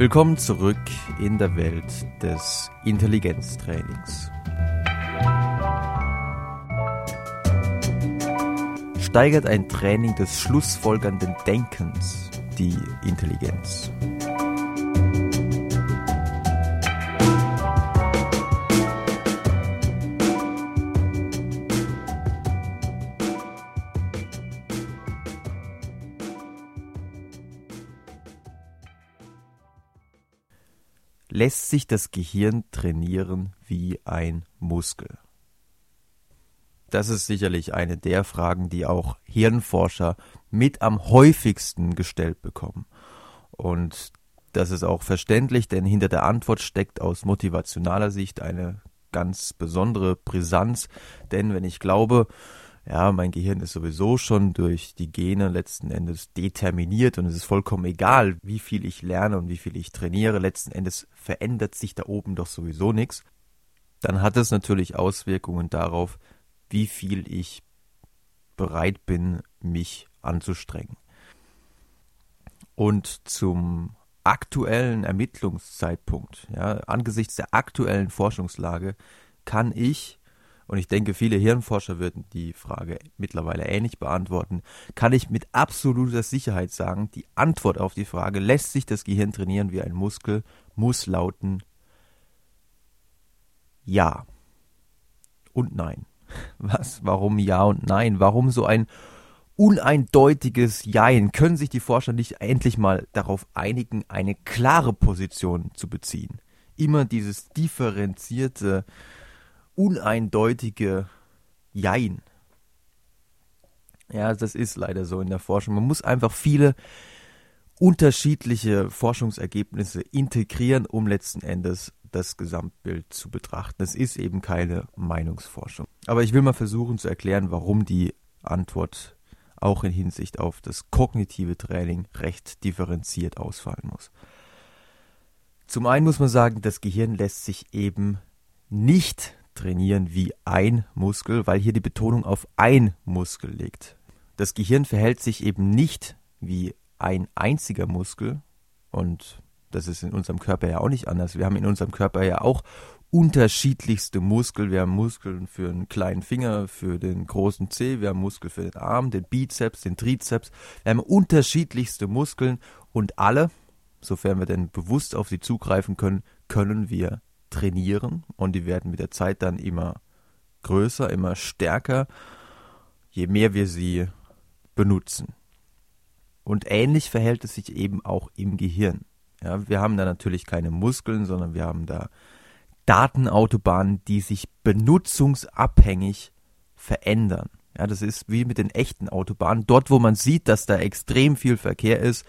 Willkommen zurück in der Welt des Intelligenztrainings. Steigert ein Training des schlussfolgernden Denkens die Intelligenz? Lässt sich das Gehirn trainieren wie ein Muskel? Das ist sicherlich eine der Fragen, die auch Hirnforscher mit am häufigsten gestellt bekommen. Und das ist auch verständlich, denn hinter der Antwort steckt aus motivationaler Sicht eine ganz besondere Brisanz. Denn wenn ich glaube, ja, mein Gehirn ist sowieso schon durch die Gene letzten Endes determiniert und es ist vollkommen egal, wie viel ich lerne und wie viel ich trainiere. Letzten Endes verändert sich da oben doch sowieso nichts. Dann hat es natürlich Auswirkungen darauf, wie viel ich bereit bin, mich anzustrengen. Und zum aktuellen Ermittlungszeitpunkt, ja, angesichts der aktuellen Forschungslage, kann ich und ich denke, viele Hirnforscher würden die Frage mittlerweile ähnlich beantworten, kann ich mit absoluter Sicherheit sagen, die Antwort auf die Frage, lässt sich das Gehirn trainieren wie ein Muskel, muss lauten Ja und Nein. Was? Warum Ja und Nein? Warum so ein uneindeutiges Jein? Können sich die Forscher nicht endlich mal darauf einigen, eine klare Position zu beziehen? Immer dieses differenzierte uneindeutige Jein. Ja, das ist leider so in der Forschung. Man muss einfach viele unterschiedliche Forschungsergebnisse integrieren, um letzten Endes das Gesamtbild zu betrachten. Es ist eben keine Meinungsforschung. Aber ich will mal versuchen zu erklären, warum die Antwort auch in Hinsicht auf das kognitive Training recht differenziert ausfallen muss. Zum einen muss man sagen, das Gehirn lässt sich eben nicht trainieren wie ein Muskel, weil hier die Betonung auf ein Muskel liegt. Das Gehirn verhält sich eben nicht wie ein einziger Muskel und das ist in unserem Körper ja auch nicht anders. Wir haben in unserem Körper ja auch unterschiedlichste Muskeln. Wir haben Muskeln für einen kleinen Finger, für den großen Zeh, wir haben Muskel für den Arm, den Bizeps, den Trizeps. Wir haben unterschiedlichste Muskeln und alle, sofern wir denn bewusst auf sie zugreifen können, können wir trainieren und die werden mit der Zeit dann immer größer, immer stärker, je mehr wir sie benutzen. Und ähnlich verhält es sich eben auch im Gehirn. Ja, wir haben da natürlich keine Muskeln, sondern wir haben da Datenautobahnen, die sich benutzungsabhängig verändern. Ja, das ist wie mit den echten Autobahnen. Dort, wo man sieht, dass da extrem viel Verkehr ist,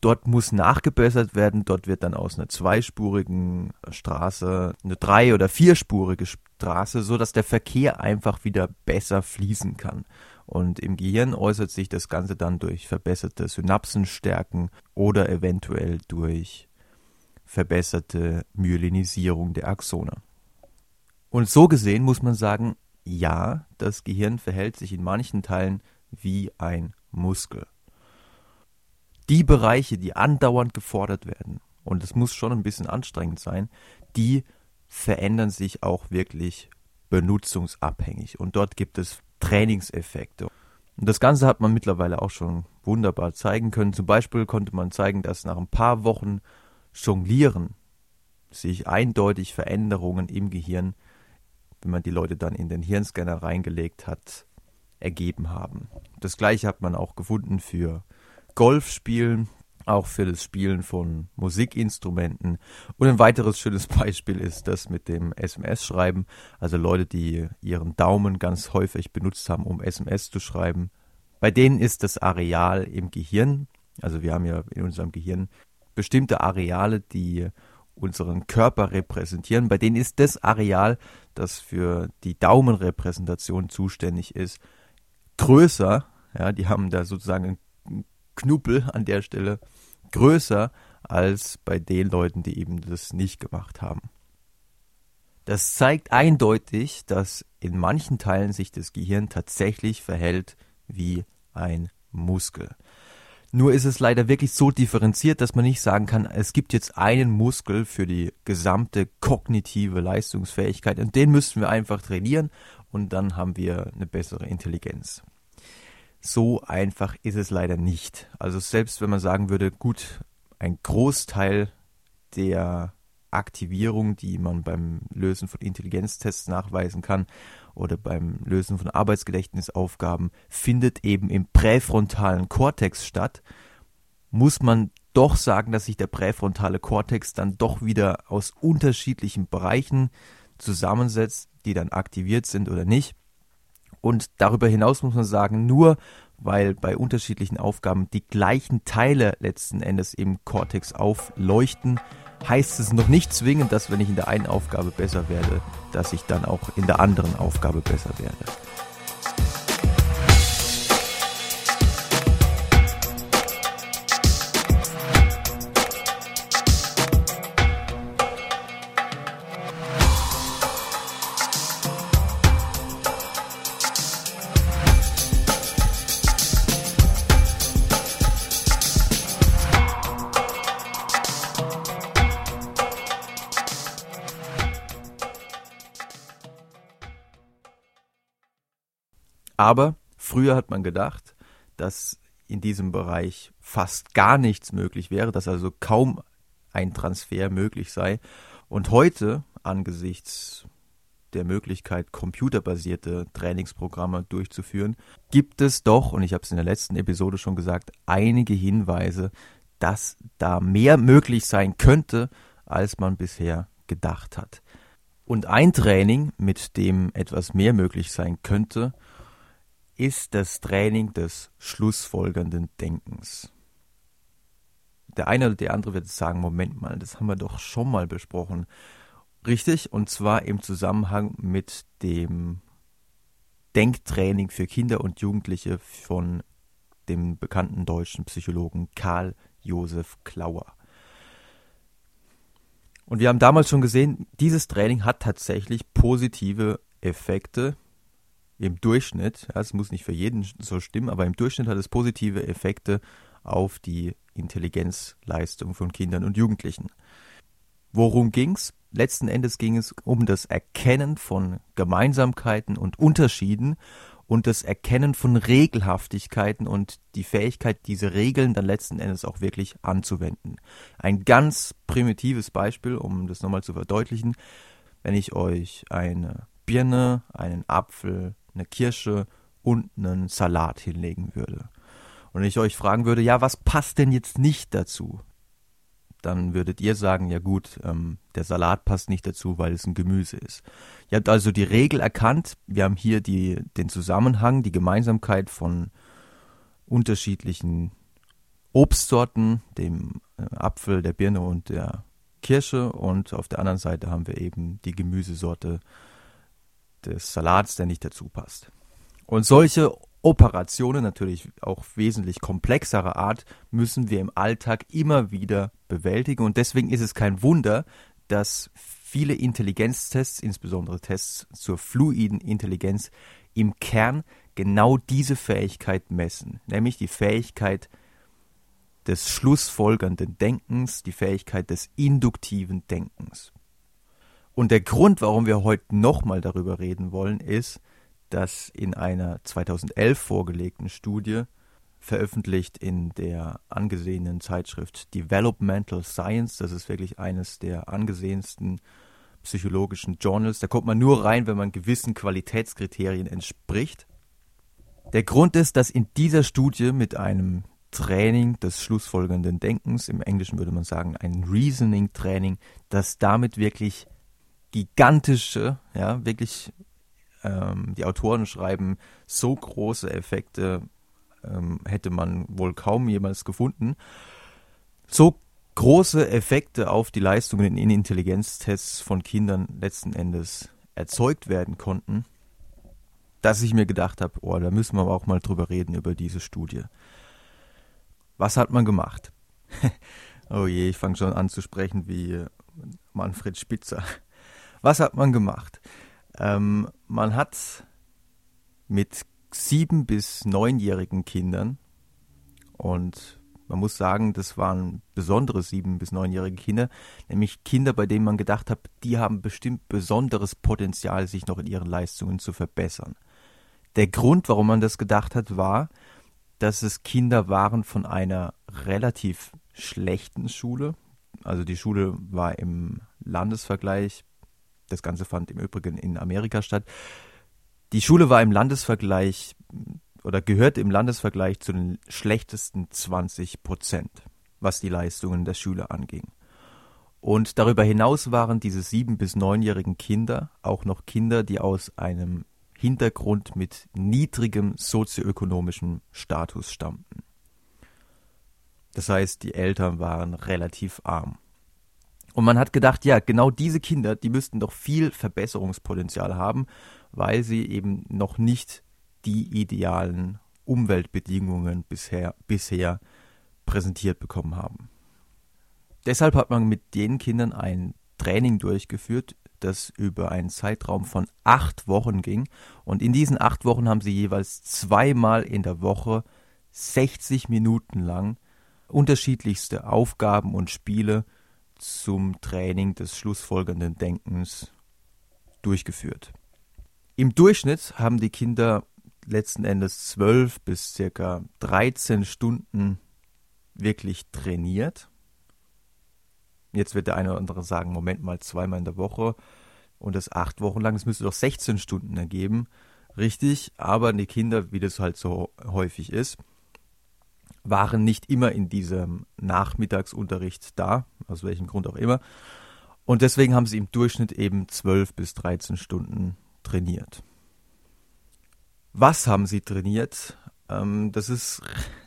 Dort muss nachgebessert werden. Dort wird dann aus einer zweispurigen Straße eine drei- oder vierspurige Straße, so dass der Verkehr einfach wieder besser fließen kann. Und im Gehirn äußert sich das Ganze dann durch verbesserte Synapsenstärken oder eventuell durch verbesserte Myelinisierung der Axone. Und so gesehen muss man sagen, ja, das Gehirn verhält sich in manchen Teilen wie ein Muskel die Bereiche, die andauernd gefordert werden, und es muss schon ein bisschen anstrengend sein, die verändern sich auch wirklich benutzungsabhängig. Und dort gibt es Trainingseffekte. Und das Ganze hat man mittlerweile auch schon wunderbar zeigen können. Zum Beispiel konnte man zeigen, dass nach ein paar Wochen Jonglieren sich eindeutig Veränderungen im Gehirn, wenn man die Leute dann in den Hirnscanner reingelegt hat, ergeben haben. Das gleiche hat man auch gefunden für Golf spielen, auch für das Spielen von Musikinstrumenten. Und ein weiteres schönes Beispiel ist das mit dem SMS-Schreiben. Also Leute, die ihren Daumen ganz häufig benutzt haben, um SMS zu schreiben. Bei denen ist das Areal im Gehirn, also wir haben ja in unserem Gehirn bestimmte Areale, die unseren Körper repräsentieren. Bei denen ist das Areal, das für die Daumenrepräsentation zuständig ist, größer. Ja, die haben da sozusagen Knubbel an der Stelle größer als bei den Leuten, die eben das nicht gemacht haben. Das zeigt eindeutig, dass in manchen Teilen sich das Gehirn tatsächlich verhält wie ein Muskel. Nur ist es leider wirklich so differenziert, dass man nicht sagen kann, es gibt jetzt einen Muskel für die gesamte kognitive Leistungsfähigkeit und den müssten wir einfach trainieren und dann haben wir eine bessere Intelligenz. So einfach ist es leider nicht. Also selbst wenn man sagen würde, gut, ein Großteil der Aktivierung, die man beim Lösen von Intelligenztests nachweisen kann oder beim Lösen von Arbeitsgedächtnisaufgaben, findet eben im präfrontalen Kortex statt, muss man doch sagen, dass sich der präfrontale Kortex dann doch wieder aus unterschiedlichen Bereichen zusammensetzt, die dann aktiviert sind oder nicht. Und darüber hinaus muss man sagen, nur weil bei unterschiedlichen Aufgaben die gleichen Teile letzten Endes im Kortex aufleuchten, heißt es noch nicht zwingend, dass wenn ich in der einen Aufgabe besser werde, dass ich dann auch in der anderen Aufgabe besser werde. Aber früher hat man gedacht, dass in diesem Bereich fast gar nichts möglich wäre, dass also kaum ein Transfer möglich sei. Und heute, angesichts der Möglichkeit, computerbasierte Trainingsprogramme durchzuführen, gibt es doch, und ich habe es in der letzten Episode schon gesagt, einige Hinweise, dass da mehr möglich sein könnte, als man bisher gedacht hat. Und ein Training, mit dem etwas mehr möglich sein könnte, ist das Training des schlussfolgernden Denkens. Der eine oder der andere wird sagen, Moment mal, das haben wir doch schon mal besprochen. Richtig, und zwar im Zusammenhang mit dem Denktraining für Kinder und Jugendliche von dem bekannten deutschen Psychologen Karl Josef Klauer. Und wir haben damals schon gesehen, dieses Training hat tatsächlich positive Effekte im Durchschnitt, ja, es muss nicht für jeden so stimmen, aber im Durchschnitt hat es positive Effekte auf die Intelligenzleistung von Kindern und Jugendlichen. Worum ging's? Letzten Endes ging es um das Erkennen von Gemeinsamkeiten und Unterschieden und das Erkennen von Regelhaftigkeiten und die Fähigkeit, diese Regeln dann letzten Endes auch wirklich anzuwenden. Ein ganz primitives Beispiel, um das nochmal zu verdeutlichen, wenn ich euch eine Birne, einen Apfel, eine Kirsche und einen Salat hinlegen würde. Und ich euch fragen würde, ja, was passt denn jetzt nicht dazu? Dann würdet ihr sagen, ja gut, ähm, der Salat passt nicht dazu, weil es ein Gemüse ist. Ihr habt also die Regel erkannt. Wir haben hier die, den Zusammenhang, die Gemeinsamkeit von unterschiedlichen Obstsorten, dem äh, Apfel, der Birne und der Kirsche. Und auf der anderen Seite haben wir eben die Gemüsesorte des Salats, der nicht dazu passt. Und solche Operationen, natürlich auch wesentlich komplexerer Art, müssen wir im Alltag immer wieder bewältigen. Und deswegen ist es kein Wunder, dass viele Intelligenztests, insbesondere Tests zur fluiden Intelligenz, im Kern genau diese Fähigkeit messen, nämlich die Fähigkeit des schlussfolgernden Denkens, die Fähigkeit des induktiven Denkens. Und der Grund, warum wir heute nochmal darüber reden wollen, ist, dass in einer 2011 vorgelegten Studie, veröffentlicht in der angesehenen Zeitschrift Developmental Science, das ist wirklich eines der angesehensten psychologischen Journals, da kommt man nur rein, wenn man gewissen Qualitätskriterien entspricht. Der Grund ist, dass in dieser Studie mit einem Training des schlussfolgernden Denkens, im Englischen würde man sagen ein Reasoning-Training, dass damit wirklich gigantische, ja, wirklich, ähm, die Autoren schreiben, so große Effekte ähm, hätte man wohl kaum jemals gefunden. So große Effekte auf die Leistungen in Intelligenztests von Kindern letzten Endes erzeugt werden konnten, dass ich mir gedacht habe, oh, da müssen wir auch mal drüber reden, über diese Studie. Was hat man gemacht? oh je, ich fange schon an zu sprechen wie Manfred Spitzer. Was hat man gemacht? Ähm, man hat mit sieben bis neunjährigen Kindern und Man muss sagen, das waren besondere sieben- bis neunjährige Kinder, nämlich Kinder, bei denen man gedacht hat, die haben bestimmt besonderes Potenzial, sich noch in ihren Leistungen zu verbessern. Der Grund, warum man das gedacht hat, war, dass es Kinder waren von einer relativ schlechten Schule. Also die Schule war im Landesvergleich, das Ganze fand im Übrigen in Amerika statt. Die Schule war im Landesvergleich oder gehört im Landesvergleich zu den schlechtesten 20 Prozent, was die Leistungen der Schüler anging. Und darüber hinaus waren diese sieben- bis neunjährigen Kinder auch noch Kinder, die aus einem Hintergrund mit niedrigem sozioökonomischem Status stammten. Das heißt, die Eltern waren relativ arm. Und man hat gedacht, ja, genau diese Kinder, die müssten doch viel Verbesserungspotenzial haben, weil sie eben noch nicht die idealen Umweltbedingungen bisher, bisher präsentiert bekommen haben. Deshalb hat man mit den Kindern ein Training durchgeführt, das über einen Zeitraum von acht Wochen ging. Und in diesen acht Wochen haben sie jeweils zweimal in der Woche 60 Minuten lang unterschiedlichste Aufgaben und Spiele zum Training des schlussfolgernden Denkens durchgeführt. Im Durchschnitt haben die Kinder letzten Endes zwölf bis circa 13 Stunden wirklich trainiert. Jetzt wird der eine oder andere sagen, Moment mal, zweimal in der Woche und das acht Wochen lang, das müsste doch 16 Stunden ergeben. Richtig, aber die Kinder, wie das halt so häufig ist, waren nicht immer in diesem Nachmittagsunterricht da, aus welchem Grund auch immer. Und deswegen haben sie im Durchschnitt eben 12 bis 13 Stunden trainiert. Was haben sie trainiert? Ähm, das ist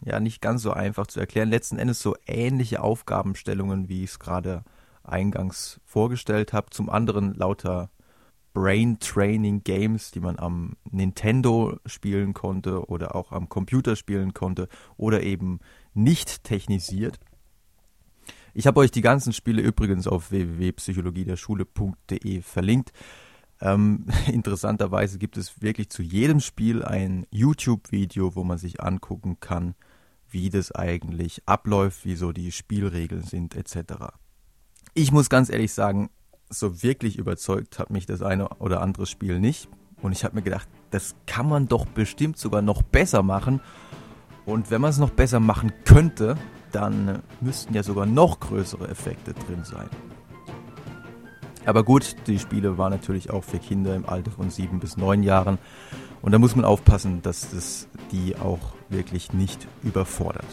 ja nicht ganz so einfach zu erklären. Letzten Endes so ähnliche Aufgabenstellungen, wie ich es gerade eingangs vorgestellt habe. Zum anderen lauter Brain Training Games, die man am Nintendo spielen konnte oder auch am Computer spielen konnte oder eben nicht technisiert. Ich habe euch die ganzen Spiele übrigens auf www.psychologiederschule.de verlinkt. Ähm, interessanterweise gibt es wirklich zu jedem Spiel ein YouTube-Video, wo man sich angucken kann, wie das eigentlich abläuft, wie so die Spielregeln sind etc. Ich muss ganz ehrlich sagen, so wirklich überzeugt hat mich das eine oder andere Spiel nicht. Und ich habe mir gedacht, das kann man doch bestimmt sogar noch besser machen. Und wenn man es noch besser machen könnte, dann müssten ja sogar noch größere Effekte drin sein. Aber gut, die Spiele waren natürlich auch für Kinder im Alter von sieben bis neun Jahren. Und da muss man aufpassen, dass das die auch wirklich nicht überfordert.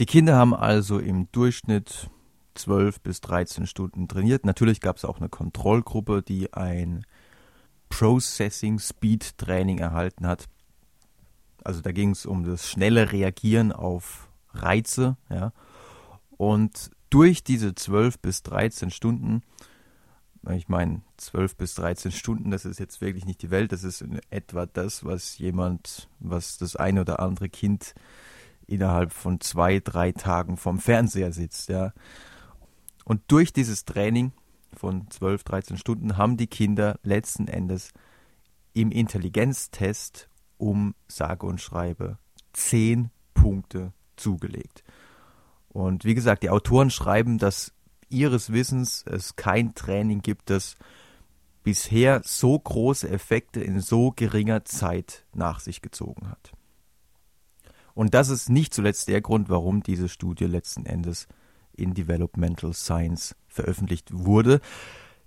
Die Kinder haben also im Durchschnitt 12 bis 13 Stunden trainiert. Natürlich gab es auch eine Kontrollgruppe, die ein Processing Speed Training erhalten hat. Also da ging es um das schnelle Reagieren auf Reize, ja. Und durch diese 12 bis 13 Stunden, ich meine, 12 bis 13 Stunden, das ist jetzt wirklich nicht die Welt, das ist in etwa das, was jemand, was das eine oder andere Kind innerhalb von zwei, drei Tagen vom Fernseher sitzt, ja. Und durch dieses Training von 12, 13 Stunden haben die Kinder letzten Endes im Intelligenztest um sage und schreibe zehn Punkte zugelegt. Und wie gesagt, die Autoren schreiben, dass ihres Wissens es kein Training gibt, das bisher so große Effekte in so geringer Zeit nach sich gezogen hat. Und das ist nicht zuletzt der Grund, warum diese Studie letzten Endes in Developmental Science veröffentlicht wurde.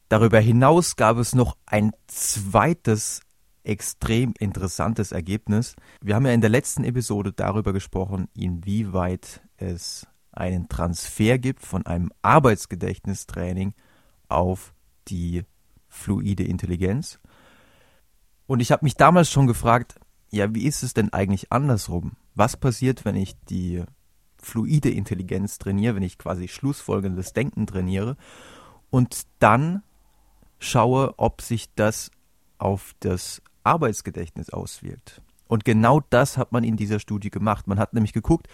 Darüber hinaus gab es noch ein zweites extrem interessantes Ergebnis. Wir haben ja in der letzten Episode darüber gesprochen, inwieweit es einen Transfer gibt von einem Arbeitsgedächtnistraining auf die fluide Intelligenz. Und ich habe mich damals schon gefragt, ja, wie ist es denn eigentlich andersrum? Was passiert, wenn ich die fluide Intelligenz trainiere, wenn ich quasi schlussfolgendes Denken trainiere und dann schaue, ob sich das auf das Arbeitsgedächtnis auswirkt. Und genau das hat man in dieser Studie gemacht. Man hat nämlich geguckt,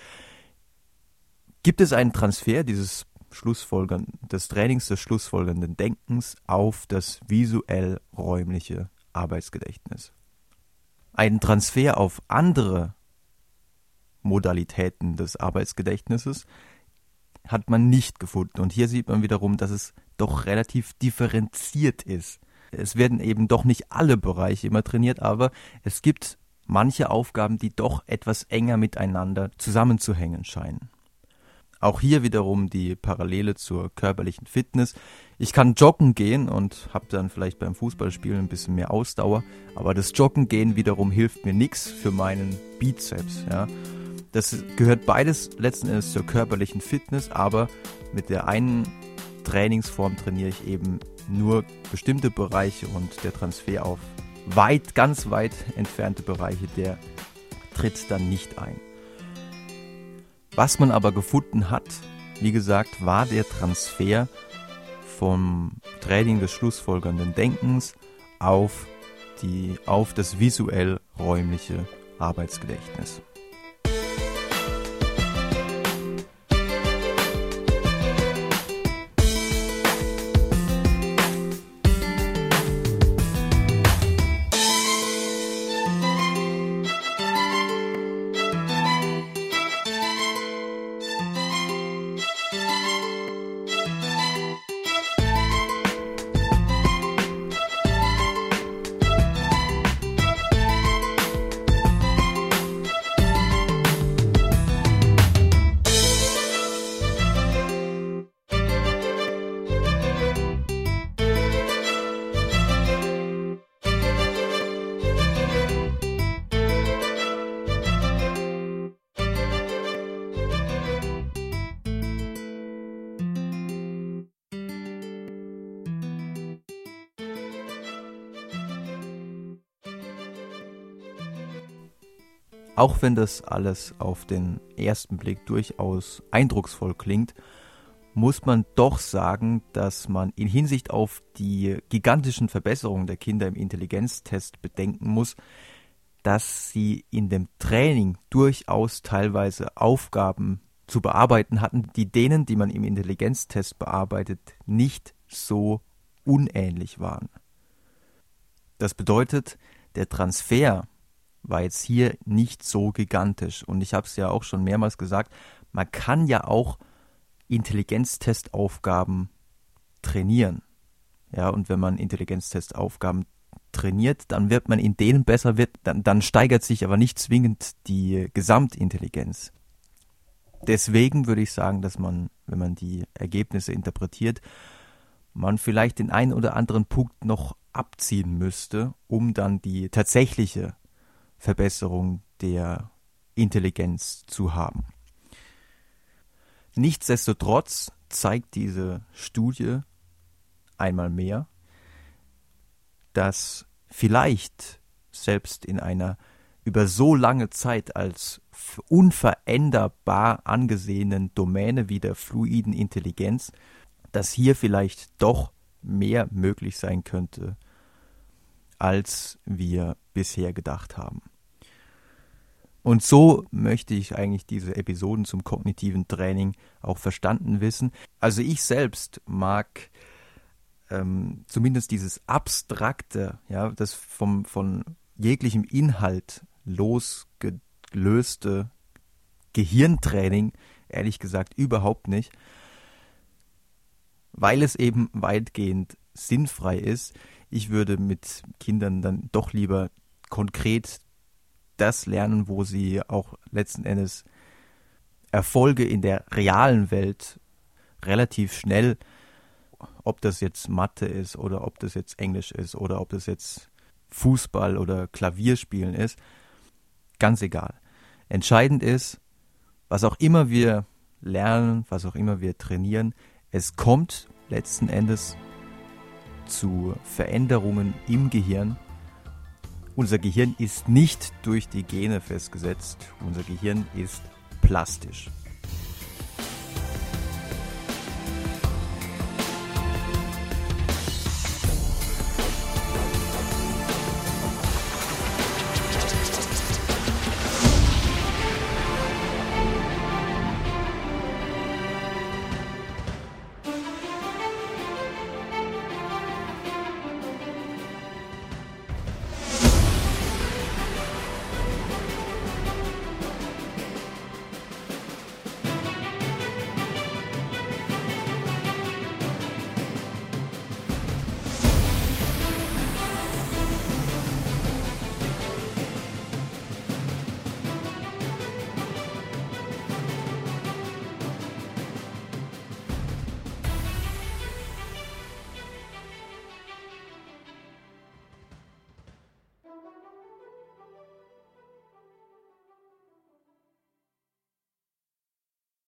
gibt es einen Transfer dieses Schlussfolgern, des Trainings des schlussfolgernden Denkens auf das visuell-räumliche Arbeitsgedächtnis. Einen Transfer auf andere Modalitäten des Arbeitsgedächtnisses hat man nicht gefunden. Und hier sieht man wiederum, dass es doch relativ differenziert ist. Es werden eben doch nicht alle Bereiche immer trainiert, aber es gibt manche Aufgaben, die doch etwas enger miteinander zusammenzuhängen scheinen. Auch hier wiederum die Parallele zur körperlichen Fitness. Ich kann joggen gehen und habe dann vielleicht beim Fußballspielen ein bisschen mehr Ausdauer, aber das Joggen gehen wiederum hilft mir nichts für meinen Bizeps. Ja. Das gehört beides letzten Endes zur körperlichen Fitness, aber mit der einen Trainingsform trainiere ich eben nur bestimmte Bereiche und der Transfer auf weit, ganz weit entfernte Bereiche, der tritt dann nicht ein. Was man aber gefunden hat, wie gesagt, war der Transfer vom Training des schlussfolgernden Denkens auf, die, auf das visuell räumliche Arbeitsgedächtnis. Auch wenn das alles auf den ersten Blick durchaus eindrucksvoll klingt, muss man doch sagen, dass man in Hinsicht auf die gigantischen Verbesserungen der Kinder im Intelligenztest bedenken muss, dass sie in dem Training durchaus teilweise Aufgaben zu bearbeiten hatten, die denen, die man im Intelligenztest bearbeitet, nicht so unähnlich waren. Das bedeutet, der Transfer war jetzt hier nicht so gigantisch. Und ich habe es ja auch schon mehrmals gesagt, man kann ja auch Intelligenztestaufgaben trainieren. Ja, und wenn man Intelligenztestaufgaben trainiert, dann wird man in denen besser, wird, dann, dann steigert sich aber nicht zwingend die Gesamtintelligenz. Deswegen würde ich sagen, dass man, wenn man die Ergebnisse interpretiert, man vielleicht den einen oder anderen Punkt noch abziehen müsste, um dann die tatsächliche Verbesserung der Intelligenz zu haben. Nichtsdestotrotz zeigt diese Studie einmal mehr, dass vielleicht selbst in einer über so lange Zeit als unveränderbar angesehenen Domäne wie der fluiden Intelligenz, dass hier vielleicht doch mehr möglich sein könnte, als wir bisher gedacht haben. Und so möchte ich eigentlich diese Episoden zum kognitiven Training auch verstanden wissen. Also ich selbst mag ähm, zumindest dieses abstrakte, ja, das vom, von jeglichem Inhalt losgelöste Gehirntraining, ehrlich gesagt, überhaupt nicht, weil es eben weitgehend sinnfrei ist. Ich würde mit Kindern dann doch lieber konkret das lernen, wo sie auch letzten Endes Erfolge in der realen Welt relativ schnell ob das jetzt Mathe ist oder ob das jetzt Englisch ist oder ob das jetzt Fußball oder Klavierspielen ist, ganz egal. Entscheidend ist, was auch immer wir lernen, was auch immer wir trainieren, es kommt letzten Endes zu Veränderungen im Gehirn. Unser Gehirn ist nicht durch die Gene festgesetzt, unser Gehirn ist plastisch.